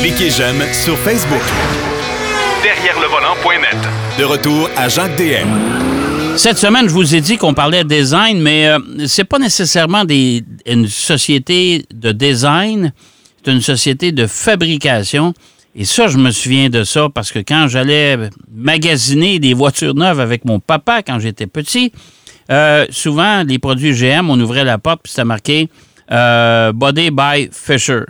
Cliquez j'aime sur Facebook. Derrière le volant.net. De retour à Jacques DM. Cette semaine, je vous ai dit qu'on parlait de design, mais euh, c'est pas nécessairement des, une société de design, c'est une société de fabrication. Et ça, je me souviens de ça parce que quand j'allais magasiner des voitures neuves avec mon papa quand j'étais petit, euh, souvent, les produits GM, on ouvrait la porte puis c'était marqué euh, Body by Fisher.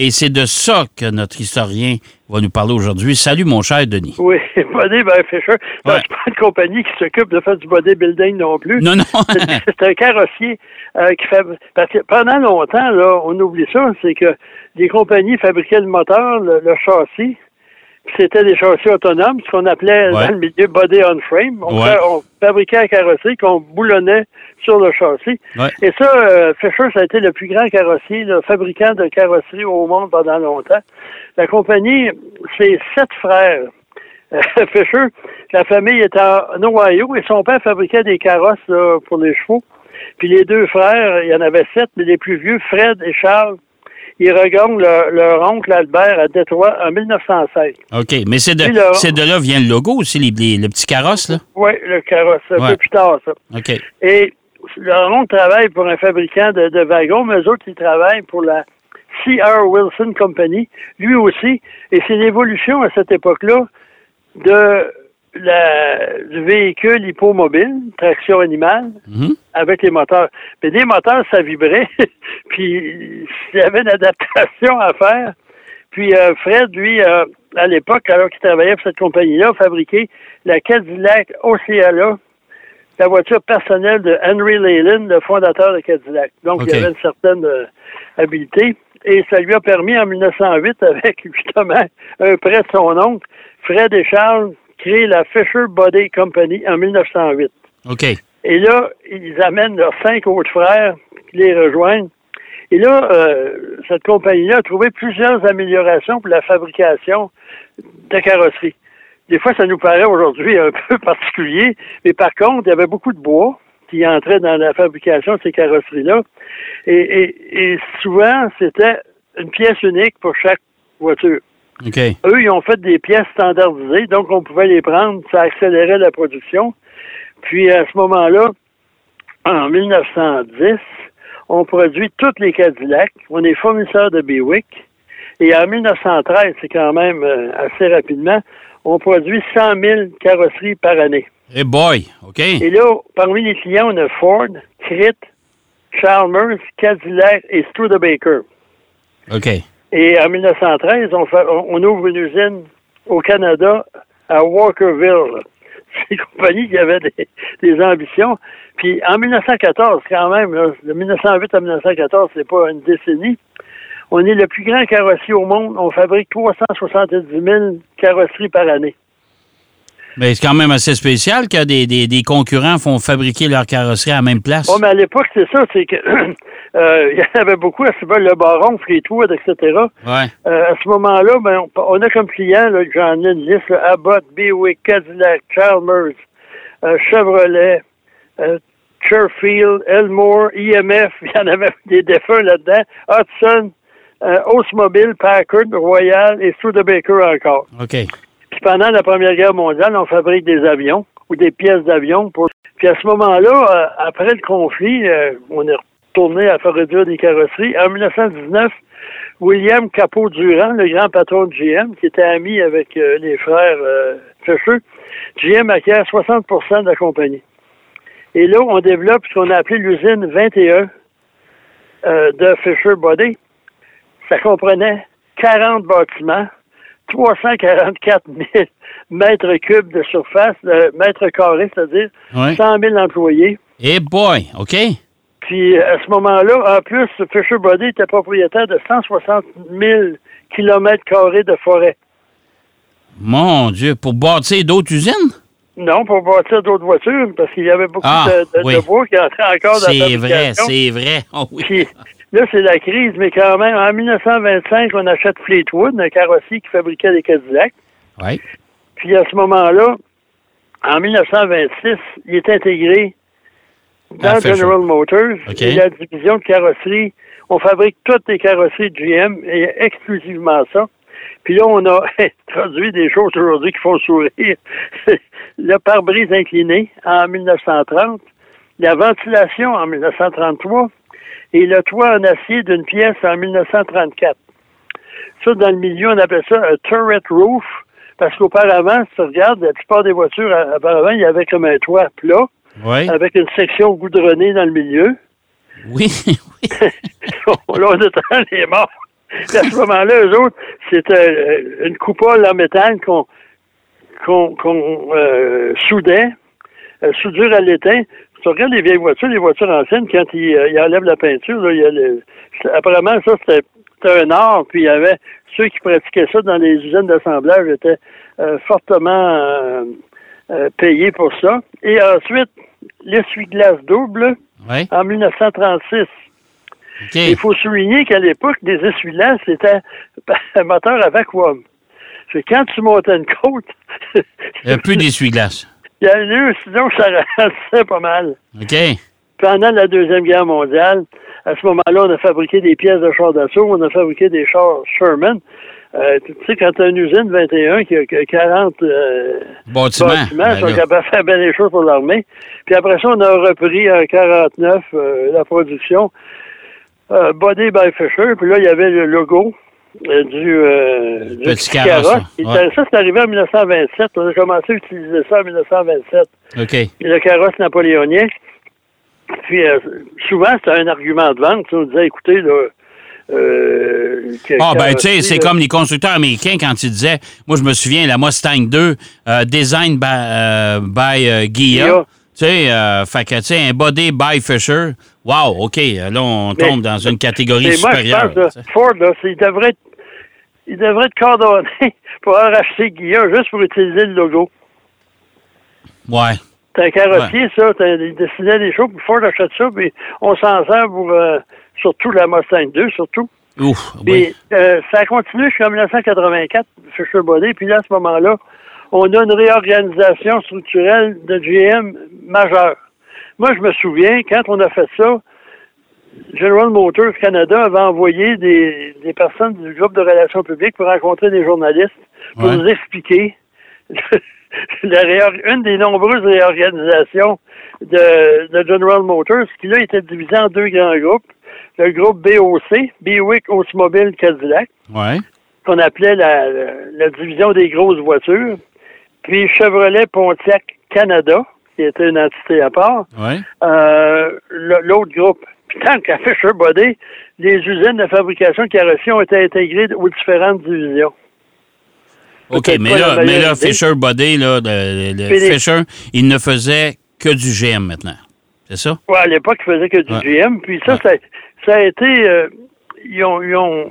Et c'est de ça que notre historien va nous parler aujourd'hui. Salut, mon cher Denis. Oui, Body by Fisher. Ouais. C'est pas une compagnie qui s'occupe de faire du bodybuilding non plus. Non, non. C'est- un carrossier euh, qui fait. Parce que pendant longtemps, là, on oublie ça, c'est que les compagnies fabriquaient le moteur, le, le châssis, c'était des châssis autonomes, ce qu'on appelait Ouais. dans le milieu body on frame. On, Ouais. fa- on fabriquait un carrossier qu'on boulonnait sur le châssis. Ouais. Et ça, euh, Fisher, ça a été le plus grand carrossier, le fabricant de carrosserie au monde pendant longtemps. La compagnie, c'est sept frères. Euh, Fisher, la famille est en Ohio et son père fabriquait des carrosses là, pour les chevaux. Puis les deux frères, il y en avait sept, mais les plus vieux, Fred et Charles, ils regagnent leur, leur oncle Albert à Détroit en 1916. OK, mais c'est de, de là vient le logo aussi, les, les- le petit carrosse, là? Oui, le carrosse, un Ouais. peu plus tard, ça. OK. Et leur oncle travaille pour un fabricant de, de wagons, mais eux autres, ils travaillent pour la C.R. Wilson Company, lui aussi. Et c'est l'évolution à cette époque-là de la, du véhicule hippomobile, traction animale, Mhm. avec les moteurs. Mais des moteurs, ça vibrait, puis il y avait une adaptation à faire. Puis euh, Fred, lui, euh, à l'époque, alors qu'il travaillait pour cette compagnie-là, fabriquait la Cadillac Oceala, la voiture personnelle de Henry Leyland, le fondateur de Cadillac. Donc, il avait une certaine euh, habileté. Et ça lui a permis, en 1908, avec justement un prêt de son oncle, Fred et Charles, créer la Fisher Body Company en 1908. OK. Et là, ils amènent leurs cinq autres frères qui les rejoignent. Et là, euh, cette compagnie-là a trouvé plusieurs améliorations pour la fabrication de carrosserie. Des fois, ça nous paraît aujourd'hui un peu particulier, mais par contre, il y avait beaucoup de bois qui entrait dans la fabrication de ces carrosseries-là. Et, et- et souvent, c'était une pièce unique pour chaque voiture. Eux, ils ont fait des pièces standardisées, donc on pouvait les prendre, ça accélérait la production. Puis à ce moment-là, en 1910, on produit toutes les Cadillacs. On est fournisseur de Buick. Et en 1913, c'est quand même euh, assez rapidement, on produit 100 000 carrosseries par année. Hey boy, OK. Et là, parmi les clients, on a Ford, Crit, Chalmers, Cadillac et Studebaker. OK. Et en 1913, on, fait- on- ouvre une usine au Canada, à Walkerville. C'est une compagnie qui avait des, ambitions. Puis en 1914, quand même, de 1908 à 1914, c'est pas une décennie. On est le plus grand carrossier au monde. On fabrique 370 000 carrosseries par année. Mais c'est quand même assez spécial que des, des, des concurrents font fabriquer leur carrosserie à la même place. Oh, mais à l'époque, c'est ça, c'est que euh, il y en avait beaucoup à ce le Baron, Fleetwood, etc. Ouais. Euh, à ce moment-là, ben, on, a comme client, j'en ai une liste, là, Abbott, Buick, Cadillac, Chalmers, euh, Chevrolet, Cherfield, Elmore, IMF, il y en avait des défunts là-dedans, Hudson, Oldsmobile, Packard, Royal et Studebaker encore. OK. Pendant la Première Guerre mondiale, on fabrique des avions ou des pièces d'avion. Pour... Puis à ce moment-là, euh, après le conflit, euh, on est retourné à faire réduire des carrosseries. En 1919, William Capot-Durand, le grand patron de GM, qui était ami avec euh, les frères Fisher, GM acquiert 60% de la compagnie. Et là, on développe ce qu'on a appelé l'usine 21 euh, de Fisher Body. Ça comprenait 40 bâtiments, 344 000 mètres cubes de surface, euh, mètres carrés, c'est-à-dire Ouais. 100 000 employés. Hey boy, OK? Puis à ce moment-là, en plus, Fisher Body était propriétaire de 160 000 kilomètres carrés de forêt. Mon Dieu, pour bâtir d'autres usines? Non, pour bâtir d'autres voitures, parce qu'il y avait beaucoup Ah, de, de- oui. de bois qui entrait encore dans la C'est vrai, c'est vrai. Oh oui. Puis là, c'est la crise, mais quand même, en 1925, on achète Fleetwood, un carrossier qui fabriquait des Cadillacs. Ouais. Puis à ce moment-là, en 1926, il est intégré dans Ah, Fisher. General Motors OK. et la division de carrosserie On fabrique toutes les carrosseries de GM et exclusivement ça. Puis là, on a introduit des choses aujourd'hui qui font sourire. le pare-brise incliné en 1930, la ventilation en 1933 et le toit en acier d'une pièce en 1934. Ça, dans le milieu, on appelle ça un turret roof, parce qu'auparavant, si tu regardes, la plupart des voitures, auparavant, il y avait comme un toit plat, Oui. avec une section goudronnée dans le milieu. Oui, oui. là, on est les morts. À ce moment-là, eux autres, c'était euh, une coupole en métal qu'on qu'on qu'on, euh, soudait, euh, soudure à l'étain. Tu regardes les vieilles voitures, les voitures anciennes, quand ils, euh, ils enlèvent la peinture, là, il y a le- c'est- apparemment, ça, c'était un art, puis il y avait ceux qui pratiquaient ça dans les usines d'assemblage étaient euh, fortement euh, euh, payés pour ça. Et ensuite, l'essuie-glace double Oui. en 1936. OK. Il faut souligner qu'à l'époque, des essuie-glaces, c'était un moteur à vacuum. Fait quand tu montais une côte, Il n'y a plus d'essuie-glace. Il y a eu, sinon ça ralentissait pas mal. OK. Pendant la Deuxième Guerre mondiale, à ce moment-là, on a fabriqué des pièces de chars d'assaut, on a fabriqué des chars Sherman. Euh, tu sais, quand tu as une usine 21 qui a, qui a 40 euh, Bâtiment. bâtiments, Ben ils sont capables de faire bien les choses pour l'armée. Puis après ça, on a repris en 49 euh, la production euh, Body by Fisher. Puis là, il y avait le logo du, euh, du Petit carrosse, Ouais. Ça, c'est arrivé en 1927. On a commencé à utiliser ça en 1927. OK. Et le carrosse napoléonien. Puis euh, souvent, c'était un argument de vente. On disait, écoutez, là... Euh, Ah, ben, tu sais, c'est comme les constructeurs américains quand ils disaient, moi, je me souviens, la Mustang 2, euh, design by, euh, by euh. Ghia. Tu sais, euh, fait que, tu sais, un body by Fisher. Wow, OK, là, on Mais- tombe dans une catégorie Et moi, je supérieure. pense, là, Ford, là, c'est- il devrait être, il devrait être coordonné pour avoir acheté Guilla juste pour utiliser le logo. ouais. T'as un carrossier, ça, t'as, il dessinait des choses, puis Ford achète ça, puis on s'en sert pour, euh, surtout la Mustang 2, surtout. Ouf, Puis oui. euh, ça a continué jusqu'en 1984, Fisher Body, puis là, à ce moment-là, on a une réorganisation structurelle de GM majeure. Moi, je me souviens, quand on a fait ça, General Motors Canada avait envoyé des, des personnes du groupe de relations publiques pour rencontrer des journalistes pour Ouais. nous expliquer une des nombreuses réorganisations de, de General Motors qui là était divisé en deux grands groupes. Le groupe BOC, Buick Automobile Cadillac, Ouais. qu'on appelait la, la, la division des grosses voitures, puis Chevrolet Pontiac Canada, qui était une entité à part, Ouais. euh, l'autre groupe. Puis tant qu'à Fisher Body, les usines de fabrication de carrosserie ont été intégrées aux différentes divisions. OK, mais là, mais là. Fisher Body, là, le, Fisher, il ne faisait que du GM maintenant. C'est ça? Ouais, à l'époque, ils faisaient que du Ouais. GM. Puis ça, Ouais. ça, ça a été... euh, ils, ont, ils ont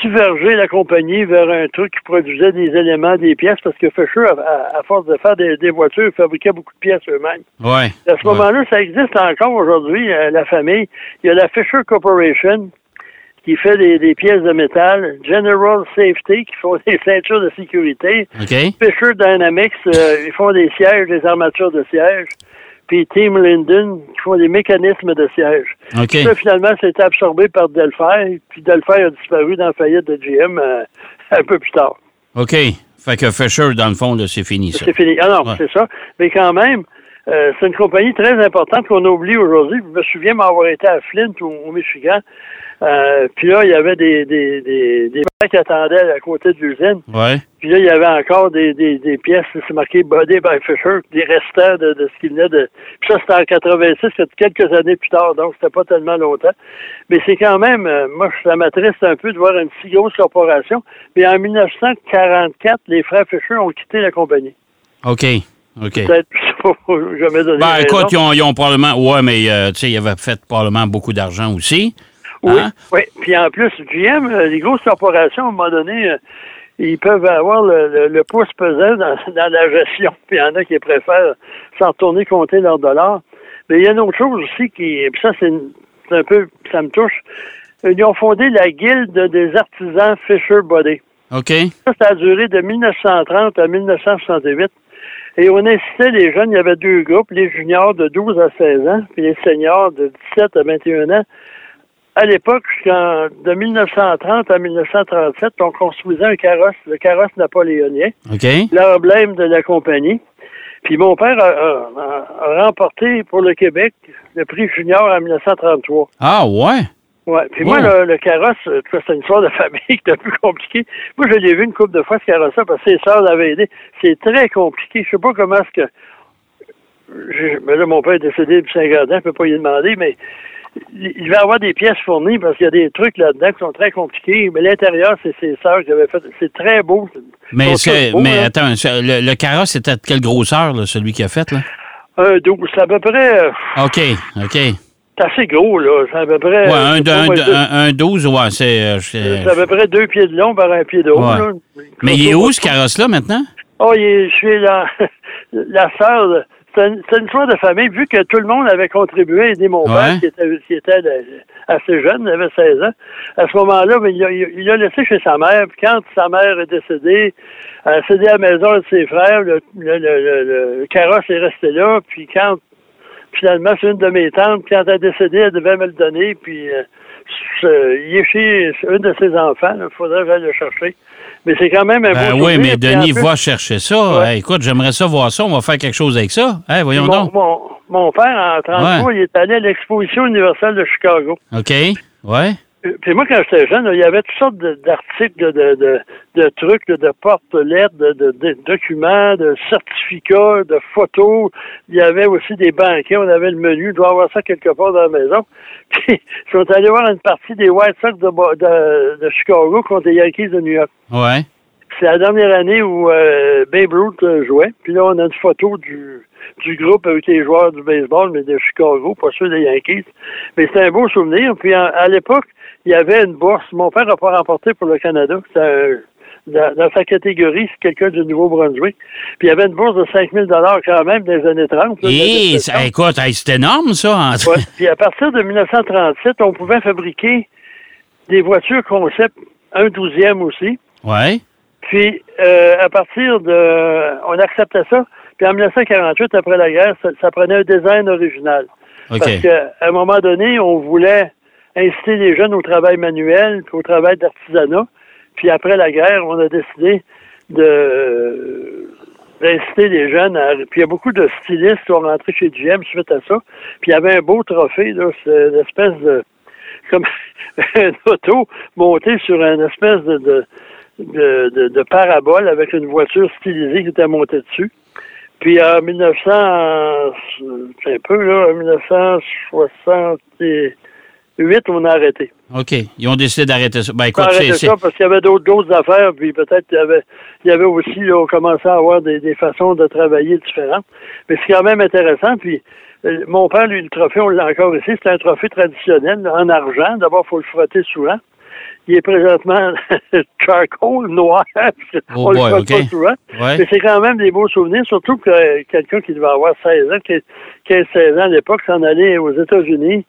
divergé la compagnie vers un truc qui produisait des éléments, des pièces, parce que Fisher, à, force de faire des, des voitures, ils fabriquaient beaucoup de pièces eux-mêmes. Ouais. À ce Ouais. moment-là, ça existe encore aujourd'hui, euh, la famille. Il y a la Fisher Corporation qui fait des, des pièces de métal, General Safety qui font des ceintures de sécurité, OK? Fisher Dynamics, euh, ils font des sièges, des armatures de sièges, puis Team Linden qui font des mécanismes de sièges. OK. Ça, finalement, c'était absorbé par Delphi, puis Delphi a disparu dans la faillite de GM euh, un peu plus tard. OK. Fait que Fisher, dans le fond, c'est fini, ça. C'est fini. Ah non, Ouais. c'est ça. Mais quand même, euh, c'est une compagnie très importante qu'on oublie aujourd'hui. Je me souviens m'avoir été à Flint, au, au Michigan. Euh, puis là, il y avait des, des, des, des mecs qui attendaient à côté de l'usine. Ouais. Puis là, il y avait encore des, des, des pièces, c'est marqué Body by Fisher, des restants de, de ce qu'il venait de. Puis ça, c'était en 86, c'était quelques années plus tard, donc c'était pas tellement longtemps. Mais c'est quand même, euh, moi, ça m'attriste un peu de voir une si grosse corporation. Mais en 1944, les frères Fisher ont quitté la compagnie. OK. OK. Peut-être, jamais donner Ben, écoute, ils ont, ils ont probablement. Ouais, mais, euh, tu sais, ils avaient fait probablement beaucoup d'argent aussi. Oui, Hein? oui. Puis en plus, GM, euh, les grosses corporations, à un moment donné, euh, ils peuvent avoir le, le- le pouce pesant dans, dans la gestion. Puis il y en a qui préfèrent s'en retourner compter leurs dollars. Mais il y a une autre chose aussi qui, puis ça, c'est un peu, ça me touche. Ils ont fondé la Guilde des artisans Fisher Body. OK. Ça, ça a duré de 1930 à 1968. Et on incitait les jeunes, il y avait deux groupes, les juniors de 12 à 16 ans, puis les seniors de 17 à 21 ans, à l'époque, de 1930 à 1937, on construisait un carrosse, le carrosse napoléonien, l'emblème de la compagnie. Puis mon père a, a- a remporté pour le Québec le prix junior en 1933. Ah, ouais? Ouais. Puis moi, Oh. le, le carrosse, euh, c'est une histoire de famille qui est un peu compliquée. Moi, je l'ai vu une couple de fois, ce carrosse-là, parce que ses sœurs l'avaient aidé. C'est très compliqué. Je sais pas comment est-ce que... je- Mais là, mon père est décédé depuis 50 ans, je peux pas y demander, mais il va avoir des pièces fournies parce qu'il y a des trucs là-dedans qui sont très compliqués. Mais l'intérieur, c'est ses sœurs qui avaient fait. C'est très beau. Mais, là. attends, le, le carrosse était de quelle grosseur, là, celui qui a fait, là? Un 12, c'est à peu près... euh, OK, OK. Ouais, C'est assez gros, là. C'est à peu près... un, pas, un, deux- un, un 12, ouais, c'est... euh, c'est- à peu près deux pieds de long par un pied de haut, Ouais. là. Mais il est où, ce carrosse-là, maintenant? Oh, il est- je suis la, la sœur. C'est une, c'est une histoire de famille, vu que tout le monde avait contribué à aider mon Ouais. père, qui était, qui était de- assez jeune, il avait 16 ans. À ce moment-là, ben, il a, il a laissé chez sa mère. Puis quand sa mère est décédée, elle a cédé à la maison de ses frères. Le, le, le, le- le carrosse est resté là. Puis quand, finalement, c'est une de mes tantes, quand elle est décédée, elle devait me le donner. Puis euh, il est chez une de ses enfants. Il faudrait que j'aille le chercher. Mais c'est quand même un Ben beau oui, mais Denis plus- va chercher ça. Ouais. Hey, écoute, j'aimerais ça voir ça. On va faire quelque chose avec ça. Hey, voyons mon, donc. mon, mon père, en 33, il est allé à l'exposition universelle de Chicago. OK? Ouais? Euh, Puis moi, quand j'étais jeune, il y avait toutes sortes d'articles, de, de, de, de trucs, de, porte-lettres, de, documents, de certificats, de photos. Il y avait aussi des banquets. On avait le menu. Il doit y avoir ça quelque part dans la maison. Puis ils sont allés voir une partie des White Sox de, Chicago contre les Yankees de New York. Ouais. C'est la dernière année où euh, Babe Ruth euh, jouait. Puis là, on a une photo du, du groupe avec les joueurs du baseball, mais de Chicago, pas ceux des Yankees. Mais c'est un beau souvenir. Puis en- à l'époque, il y avait une bourse. Mon père n'a pas remporté pour le Canada. Un- dans, dans sa catégorie, c'est quelqu'un du Nouveau-Brunswick. Puis il y avait une bourse de 5 000 quand même dans les années 30. là, Et, de- de- ça- écoute, hey, c'est énorme, ça. en- Ouais. Puis à partir de 1937, on pouvait fabriquer des voitures concept un douzième aussi. Ouais. Puis, euh, à partir de... On acceptait ça. Puis en 1948, après la guerre, ça, ça prenait un design original. OK. Parce qu'à un moment donné, on voulait inciter les jeunes au travail manuel, puis au travail d'artisanat. Puis après la guerre, on a décidé de d'inciter les jeunes à... Puis il y a beaucoup de stylistes qui sont rentrés chez GM suite à ça. Puis il y avait un beau trophée, là, c'est une espèce de... comme une auto montée sur une espèce de, de, de, de- parabole avec une voiture stylisée qui était montée dessus. Puis en 1900, c'est un peu là, en 1968, on a arrêté. OK. Ils ont décidé d'arrêter ça. Ben, écoute, arrêté c'est. ça parce qu'il y avait d'autres d'autres affaires, puis peut-être qu'il y avait, il y avait aussi, là, on commençait à avoir des, des façons de travailler différentes. Mais c'est quand même intéressant. Puis euh, mon père, lui, le trophée, on l'a encore ici, c'est un trophée traditionnel en argent. D'abord, il faut le frotter souvent. Il est présentement charcoal noir. Oh on le frotte pas souvent. Ouais. Mais c'est quand même des beaux souvenirs, surtout que quelqu'un qui devait avoir 16 ans, 15-16 ans à l'époque, s'en allait aux États-Unis.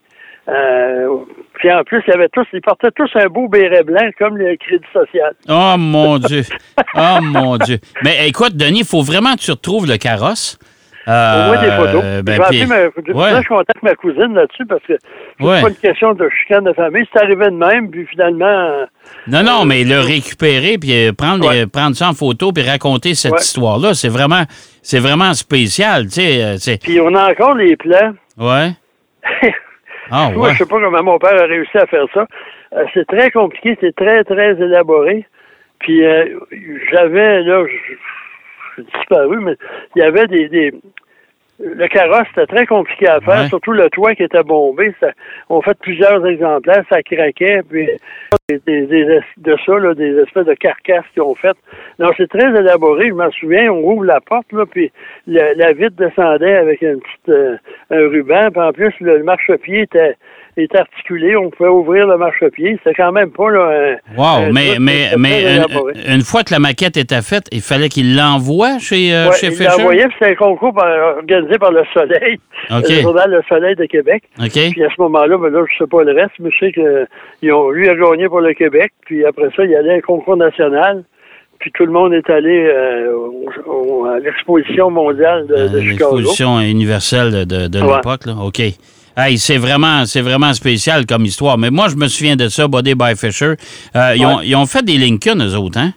Euh, puis en plus, ils avaient tous, ils portaient tous un beau béret blanc comme le crédit social. Oh mon Dieu. Oh mon Dieu. Mais écoute, Denis, il faut vraiment que tu retrouves le carrosse. Au moins des photos. Euh, je ben, puis- ma, je- ouais. là, je contacte ma cousine là-dessus parce que c'est Ouais. pas une question de chicane de famille. C'est arrivé de même, puis finalement, euh, Non, non, mais le récupérer, puis euh, prendre, Ouais. les- prendre ça en photo, puis raconter cette histoire-là, c'est vraiment, c'est vraiment spécial, euh, puis on a encore les plans. Ouais. Ah, Moi, ouais. je sais pas comment mon père a réussi à faire ça. Euh, c'est très compliqué, c'est très, très élaboré. Puis euh, j'avais, là, je- j'ai disparu, mais il y avait des, des- le carrosse, c'était très compliqué à faire, Ouais. surtout le toit qui était bombé. Ça, on fait plusieurs exemplaires, ça craquait, puis des, des- des es- de ça, là, des espèces de carcasses qu'ils ont faites. Non, c'est très élaboré, je m'en souviens, on ouvre la porte, là, puis le- la vitre descendait avec une petite, euh, un ruban, puis en plus, le, le marchepied était, était articulé, on pouvait ouvrir le marchepied. C'était quand même pas, là, un, Wow, un mais, mais, mais une, fois que la maquette était faite, il fallait qu'il l'envoie chez, euh, Ouais, chez il Fisher? l'envoyait, puis c'était un concours par- organisé par Le Soleil, le journal Le Soleil de Québec. OK. Puis à ce moment-là, ben là, je sais pas le reste, mais je sais que ils ont, lui a gagné pour le Québec. Puis après ça, il allait à un concours national. Puis tout le monde est allé euh, au- au- à l'exposition mondiale de, de Euh, Chicago. L'exposition universelle de, de, de Ouais. l'époque, là. OK. Hey, c'est vraiment, c'est vraiment spécial comme histoire. Mais moi, je me souviens de ça, Body by Fisher. Euh, ils, ont, ils ont fait des Lincoln, eux autres, hein?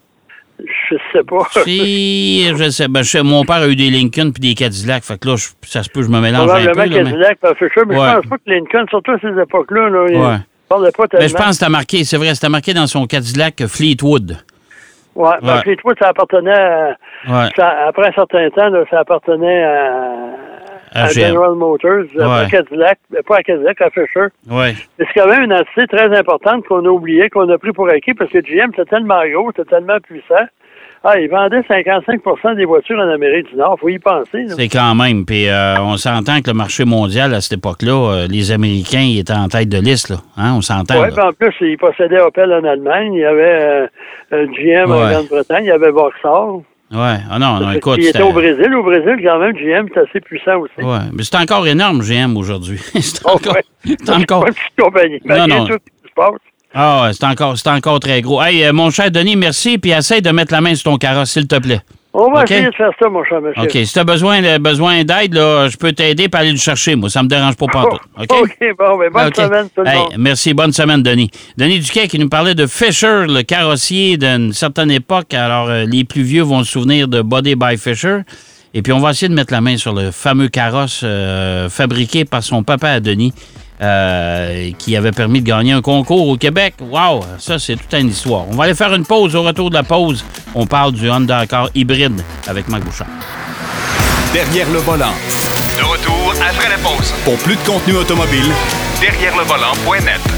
Je sais pas. Si, je sais. Ben, je sais, mon père a eu des Lincoln puis des Cadillac. Fait que là, je- ça se peut, je me mélange un peu. Probablement là, mais- Cadillac, pas Fisher, mais Ouais. je pense pas que Lincoln, surtout à ces époques-là, là, il Ouais. parlait pas tellement. Mais je pense que c'était marqué, c'est vrai, c'était marqué dans son Cadillac Fleetwood. Ouais, parce Ouais. toits, ça appartenait à, ça- après un certain temps, là, ça appartenait à, À GM. General Motors, Ouais. à Cadillac, mais pas à Cadillac, à Fisher. Ouais. C'est quand même une entité très importante qu'on a oublié, qu'on a pris pour acquis, parce que GM, c'était tellement gros, c'était tellement puissant. Ah, ils vendaient 55% des voitures en Amérique du Nord, faut y penser. C'est quand même. Puis euh, on s'entend que le marché mondial, à cette époque-là, euh, les Américains ils étaient en tête de liste. Là. Hein, on s'entend. Oui, puis en plus, ils possédaient Opel en Allemagne, il y avait euh, euh, GM en. Grande-Bretagne, il y avait Vauxhall. Ouais. Ah non, non, écoute. qu'il était au Brésil. Au Brésil, quand même, GM est assez puissant aussi. Ouais. Mais c'est encore énorme, GM, aujourd'hui. c'est Oh, encore. ouais. c'est encore... Pas une petite compagnie. Non. tout ce qui se passe. Ah ouais, c'est encore, encore très gros. Hey, euh, mon cher Denis, merci. Puis essaye de mettre la main sur ton carrosse, s'il te plaît. On va essayer de faire ça, mon cher monsieur. OK. Si tu as besoin, de- besoin d'aide, là, je peux t'aider pour aller le chercher. Moi, ça me dérange pas pantoute. OK? OK, bon, ben, bonne semaine, tout le Hey, monde. Merci, bonne semaine, Denis. Denis Duquet qui nous parlait de Fisher, le carrossier d'une certaine époque. Alors, euh, les plus vieux vont se souvenir de Body by Fisher. Et puis, on va essayer de mettre la main sur le fameux carrosse euh, fabriqué par son papa à Denis, euh, qui avait permis de gagner un concours au Québec. Wow, ça, c'est toute une histoire. On va aller faire une pause. Au retour de la pause, on parle du Honda Accord hybride avec Marc Bouchard. Derrière le volant. De retour après la pause. Pour plus de contenu automobile, Derrière le volant.net.